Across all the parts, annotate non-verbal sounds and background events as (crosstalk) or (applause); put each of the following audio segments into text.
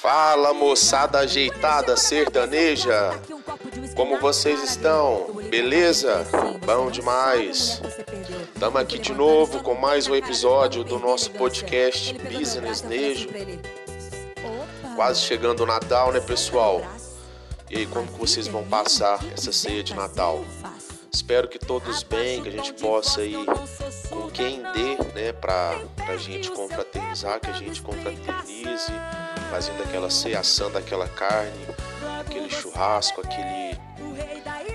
Fala moçada ajeitada sertaneja, como vocês estão? Beleza? Bom demais. Estamos aqui de novo com mais um episódio do nosso podcast Business Nejo. Quase chegando o Natal, né, pessoal? E aí, como que vocês vão passar essa ceia de Natal? Espero que todos bem, que a gente possa ir com quem dê, né, pra, pra gente confraternizar, que a gente confraternize, fazendo aquela ceia, assando aquela carne, aquele churrasco, aquele,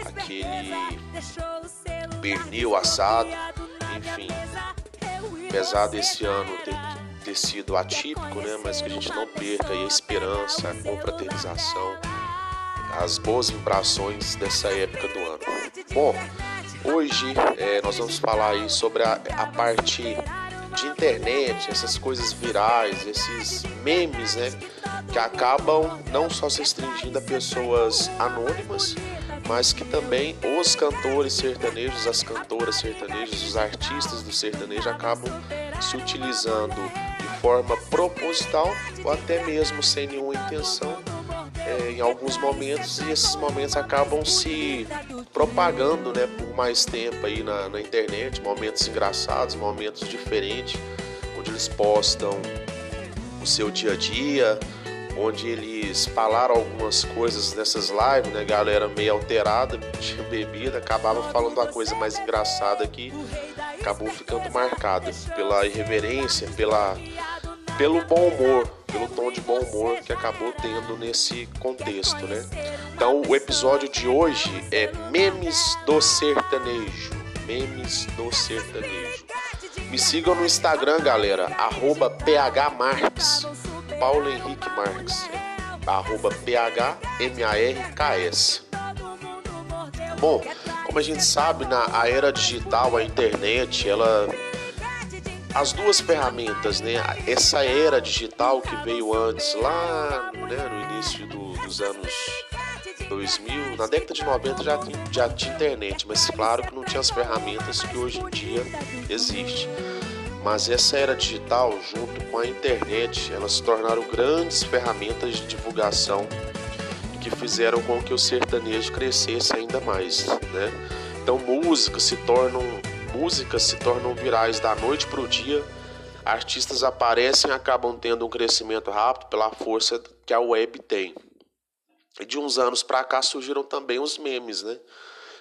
aquele pernil assado, enfim. Apesar desse ano ter, ter sido atípico, né, mas que a gente não perca a esperança, a confraternização, as boas vibrações dessa época do ano. Bom, hoje é, nós vamos falar aí sobre a, a, parte de internet, essas coisas virais, esses memes, né? Que acabam não só se restringindo a pessoas anônimas, mas que também os cantores sertanejos, as cantoras sertanejas, os artistas do sertanejo acabam se utilizando de forma proposital ou até mesmo sem nenhuma intenção é, em alguns momentos e esses momentos acabam se propagando né, por mais tempo aí na, na internet, momentos engraçados, momentos diferentes, onde eles postam o seu dia a dia, onde eles falaram algumas coisas nessas lives, né, galera meio alterada, (laughs) tinha bebida, acabava falando uma coisa mais engraçada aqui, acabou ficando marcada pela irreverência, pela, pelo bom humor pelo tom de bom humor que acabou tendo nesse contexto, né? Então, o episódio de hoje é Memes do Sertanejo. Memes do Sertanejo. Me sigam no Instagram, galera, arroba phmarques, Paulo Henrique Marques, arroba phmarks. Bom, como a gente sabe, na a era digital, a internet, ela as duas ferramentas, né? Essa era digital que veio antes, lá né, no início do, dos anos 2000, na década de 90 já, já tinha internet, mas claro que não tinha as ferramentas que hoje em dia existe. Mas essa era digital, junto com a internet, elas se tornaram grandes ferramentas de divulgação que fizeram com que o sertanejo crescesse ainda mais, né? Então músicas se tornam músicas se tornam virais da noite para o dia, artistas aparecem e acabam tendo um crescimento rápido pela força que a web tem. E de uns anos para cá surgiram também os memes, né?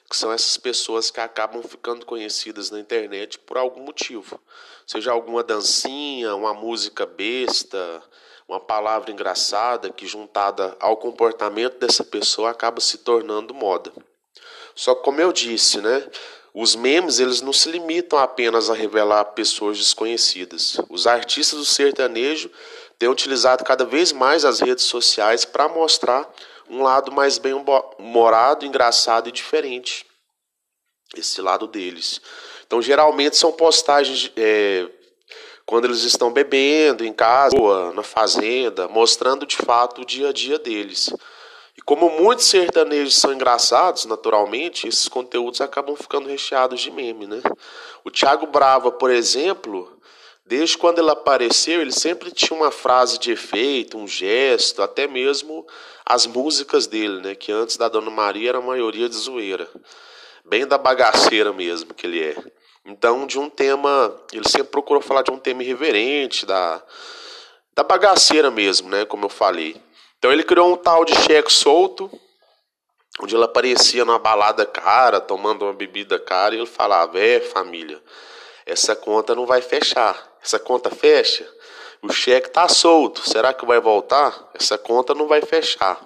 Que são essas pessoas que acabam ficando conhecidas na internet por algum motivo. Seja alguma dancinha, uma música besta, uma palavra engraçada que juntada ao comportamento dessa pessoa acaba se tornando moda. Só que como eu disse, né? Os memes eles não se limitam apenas a revelar pessoas desconhecidas. Os artistas do sertanejo têm utilizado cada vez mais as redes sociais para mostrar um lado mais bem humorado, engraçado e diferente. Esse lado deles. Então, geralmente são postagens é, quando eles estão bebendo em casa, na fazenda, mostrando de fato o dia a dia deles. E como muitos sertanejos são engraçados, naturalmente, esses conteúdos acabam ficando recheados de meme, né? O Thiago Brava, por exemplo, desde quando ele apareceu, ele sempre tinha uma frase de efeito, um gesto, até mesmo as músicas dele, né? Que antes da Dona Maria era a maioria de zoeira. Bem da bagaceira mesmo que ele é. Então, de um tema, ele sempre procurou falar de um tema irreverente, da, da bagaceira mesmo, né? Como eu falei. Então ele criou um tal de cheque solto, onde ele aparecia numa balada cara, tomando uma bebida cara, e ele falava: É, família, essa conta não vai fechar. Essa conta fecha? O cheque está solto. Será que vai voltar? Essa conta não vai fechar.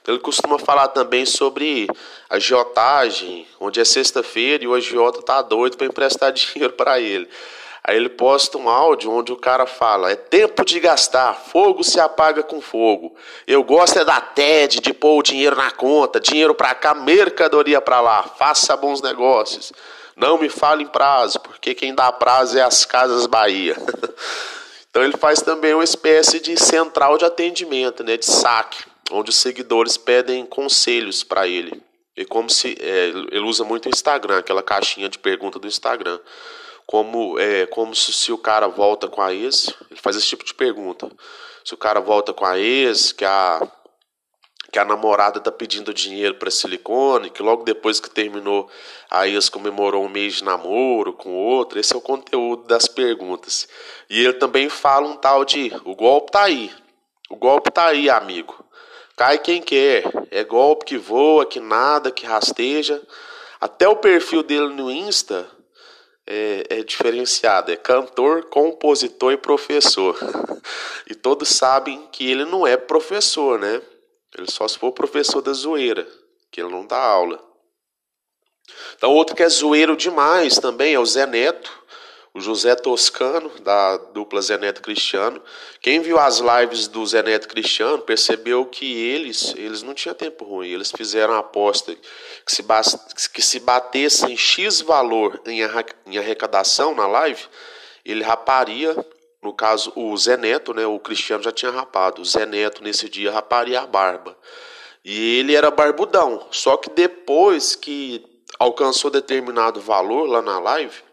Então, ele costuma falar também sobre agiotagem, onde é sexta-feira e o agiota está doido para emprestar (laughs) dinheiro para ele. Aí ele posta um áudio onde o cara fala: é tempo de gastar, fogo se apaga com fogo. Eu gosto é da TED, de pôr o dinheiro na conta, dinheiro para cá, mercadoria para lá. Faça bons negócios. Não me fale em prazo, porque quem dá prazo é as Casas Bahia. (laughs) então ele faz também uma espécie de central de atendimento, né, de saque, onde os seguidores pedem conselhos para ele. E como se é, ele usa muito o Instagram, aquela caixinha de pergunta do Instagram como é como se, se o cara volta com a ex, ele faz esse tipo de pergunta. Se o cara volta com a ex, que a que a namorada tá pedindo dinheiro para silicone, que logo depois que terminou a ex comemorou um mês de namoro com outro. Esse é o conteúdo das perguntas. E ele também fala um tal de o golpe tá aí. O golpe tá aí, amigo. Cai quem quer. É golpe que voa, que nada, que rasteja. Até o perfil dele no Insta é, é, diferenciado, é cantor, compositor e professor. e todos sabem que ele não é professor, né? Ele só se for professor da zoeira, que ele não dá aula. Então, outro que é zoeiro demais também é o Zé Neto, o José Toscano, da dupla Zé Neto Cristiano. Quem viu as lives do Zé Neto Cristiano percebeu que eles, eles não tinham tempo ruim. Eles fizeram a aposta que se, que se batessem X valor em arrecadação na live, ele raparia no caso, o Zé Neto, né, o Cristiano já tinha rapado. O Zé Neto, nesse dia, raparia a barba. E ele era barbudão. Só que depois que alcançou determinado valor lá na live,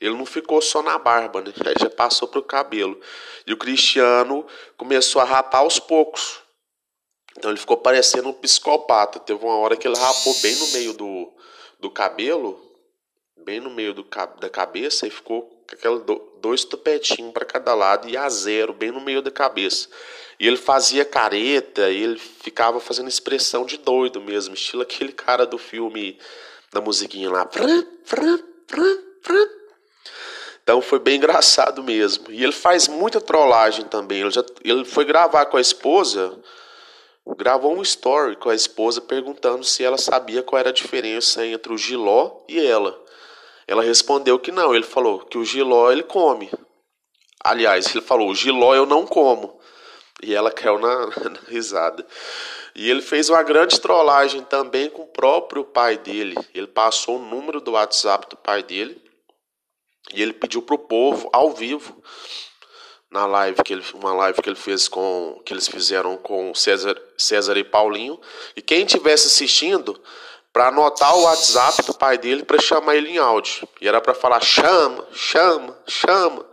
ele não ficou só na barba, né? Aí já passou para o cabelo. E o Cristiano começou a rapar aos poucos. Então ele ficou parecendo um psicopata. Teve uma hora que ele rapou bem no meio do, do cabelo, bem no meio do, da cabeça, e ficou aquela dois tupetinhos para cada lado e a zero, bem no meio da cabeça. E ele fazia careta, e ele ficava fazendo expressão de doido mesmo, estilo aquele cara do filme, da musiquinha lá. Então foi bem engraçado mesmo. E ele faz muita trollagem também. Ele, já, ele foi gravar com a esposa, gravou um story com a esposa perguntando se ela sabia qual era a diferença entre o Giló e ela. Ela respondeu que não. Ele falou que o giló ele come. Aliás, ele falou: o giló eu não como. E ela caiu na, (laughs) na risada. E ele fez uma grande trollagem também com o próprio pai dele. Ele passou o número do WhatsApp do pai dele e ele pediu pro povo ao vivo na live que ele uma live que ele fez com que eles fizeram com César César e Paulinho. E quem tivesse assistindo para anotar o WhatsApp do pai dele para chamar ele em áudio. E era para falar: chama, chama, chama.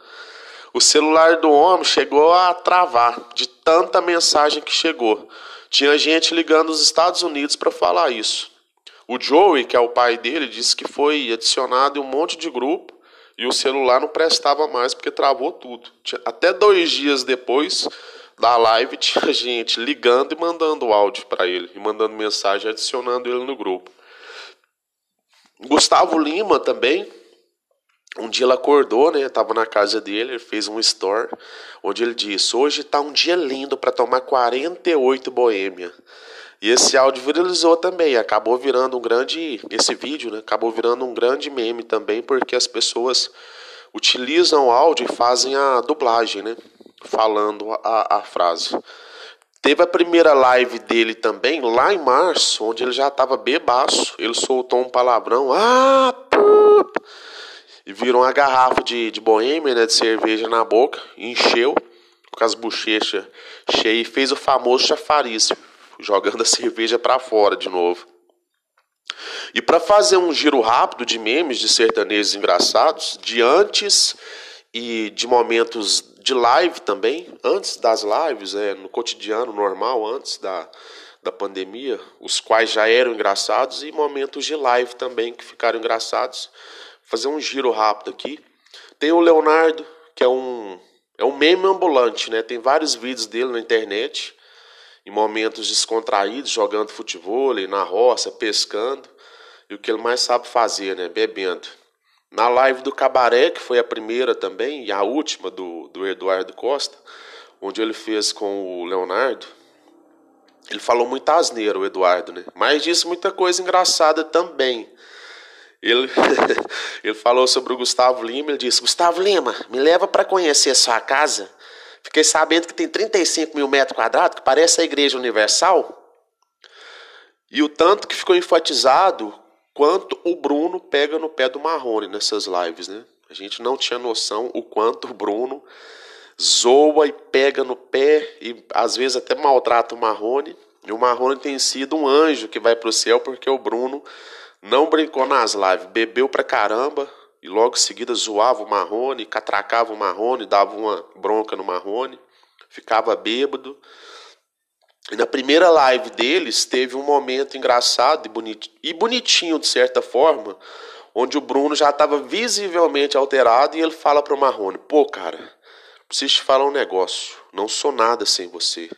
O celular do homem chegou a travar de tanta mensagem que chegou. Tinha gente ligando dos Estados Unidos para falar isso. O Joey, que é o pai dele, disse que foi adicionado em um monte de grupo e o celular não prestava mais porque travou tudo. Até dois dias depois da live (laughs) tinha gente ligando e mandando áudio para ele, e mandando mensagem, adicionando ele no grupo. Gustavo Lima também, um dia ele acordou, né? Tava na casa dele, ele fez um story onde ele disse: "Hoje tá um dia lindo para tomar 48 boêmia". E esse áudio viralizou também, acabou virando um grande esse vídeo, né? Acabou virando um grande meme também, porque as pessoas utilizam o áudio e fazem a dublagem, né? Falando a, a frase. Teve a primeira live dele também, lá em março, onde ele já estava bebaço. Ele soltou um palavrão. Ah, pup! E virou uma garrafa de, de boêmia, né, de cerveja na boca. Encheu com as bochechas cheias e fez o famoso chafariz, jogando a (laughs) cerveja para fora de novo. E para fazer um giro rápido de memes de sertanejos engraçados, de antes e de momentos de live também, antes das lives, é, no cotidiano normal, antes da, da pandemia, os quais já eram engraçados, e momentos de live também que ficaram engraçados. Fazer um giro rápido aqui. Tem o Leonardo, que é um, é um meme ambulante, né? Tem vários vídeos dele na internet, em momentos descontraídos, jogando futebol, na roça, pescando, e o que ele mais sabe fazer, né? Bebendo. Na live do Cabaré, que foi a primeira também, e a última do, do Eduardo Costa, onde ele fez com o Leonardo, ele falou muita asneira, o Eduardo, né? Mas disse muita coisa engraçada também. Ele, (laughs) ele falou sobre o Gustavo Lima, ele disse, Gustavo Lima, me leva para conhecer sua casa. Fiquei sabendo que tem 35 mil metros quadrados, que parece a Igreja Universal. E o tanto que ficou enfatizado quanto o Bruno pega no pé do Marrone nessas lives, né? A gente não tinha noção o quanto o Bruno zoa e pega no pé e às vezes até maltrata o Marrone. E o Marrone tem sido um anjo que vai para o céu porque o Bruno não brincou nas lives, bebeu pra caramba, e logo em seguida zoava o Marrone, catracava o Marrone, dava uma bronca no Marrone, ficava bêbado. E na primeira live deles teve um momento engraçado e bonitinho, e bonitinho de certa forma, onde o Bruno já estava visivelmente alterado e ele fala para o Marrone: Pô, cara, preciso te falar um negócio. Não sou nada sem você.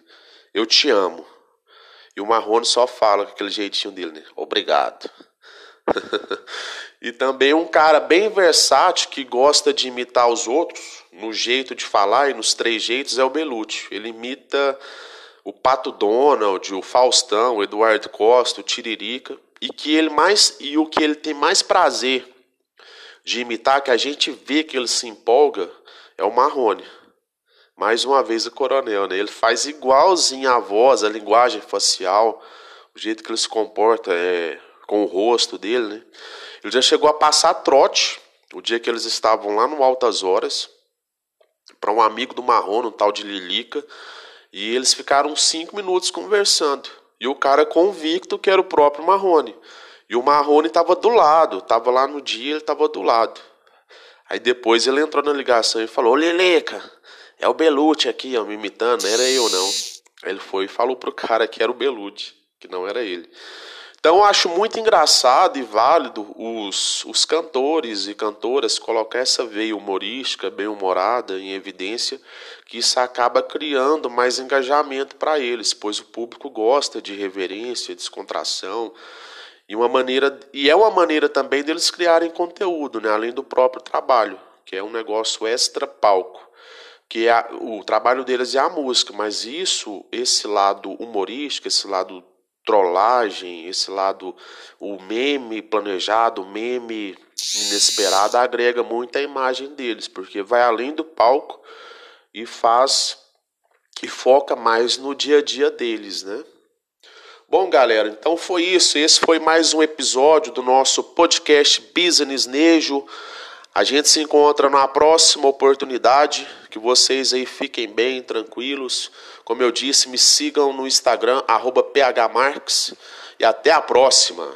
Eu te amo. E o Marrone só fala com aquele jeitinho dele, né? Obrigado. (laughs) e também um cara bem versátil que gosta de imitar os outros no jeito de falar e nos três jeitos é o Belucci. Ele imita o Pato Donald, o Faustão, o Eduardo Costa, o Tiririca e que ele mais e o que ele tem mais prazer de imitar que a gente vê que ele se empolga é o Marrone. Mais uma vez o coronel, né? Ele faz igualzinho a voz, a linguagem facial, o jeito que ele se comporta é, com o rosto dele, né? Ele já chegou a passar trote o dia que eles estavam lá no Altas Horas para um amigo do Marrone, um tal de Lilica, e eles ficaram cinco minutos conversando. E o cara convicto que era o próprio Marrone. E o Marrone estava do lado, estava lá no dia, ele estava do lado. Aí depois ele entrou na ligação e falou: Ô Leleca, é o Belucci aqui, ó, me imitando, era eu não. Aí ele foi e falou pro cara que era o Belucci, que não era ele. Então acho muito engraçado e válido os, os cantores e cantoras colocar essa veia humorística, bem humorada, em evidência, que isso acaba criando mais engajamento para eles, pois o público gosta de reverência, descontração, e uma maneira e é uma maneira também deles criarem conteúdo, né, além do próprio trabalho, que é um negócio extra palco que é o trabalho deles é a música, mas isso, esse lado humorístico, esse lado trollagem, esse lado, o meme planejado, o meme inesperado, agrega muito a imagem deles, porque vai além do palco e faz e foca mais no dia a dia deles, né? Bom, galera, então foi isso. Esse foi mais um episódio do nosso podcast Business Nejo. A gente se encontra na próxima oportunidade. Que vocês aí fiquem bem, tranquilos. Como eu disse, me sigam no Instagram, phmarks. E até a próxima.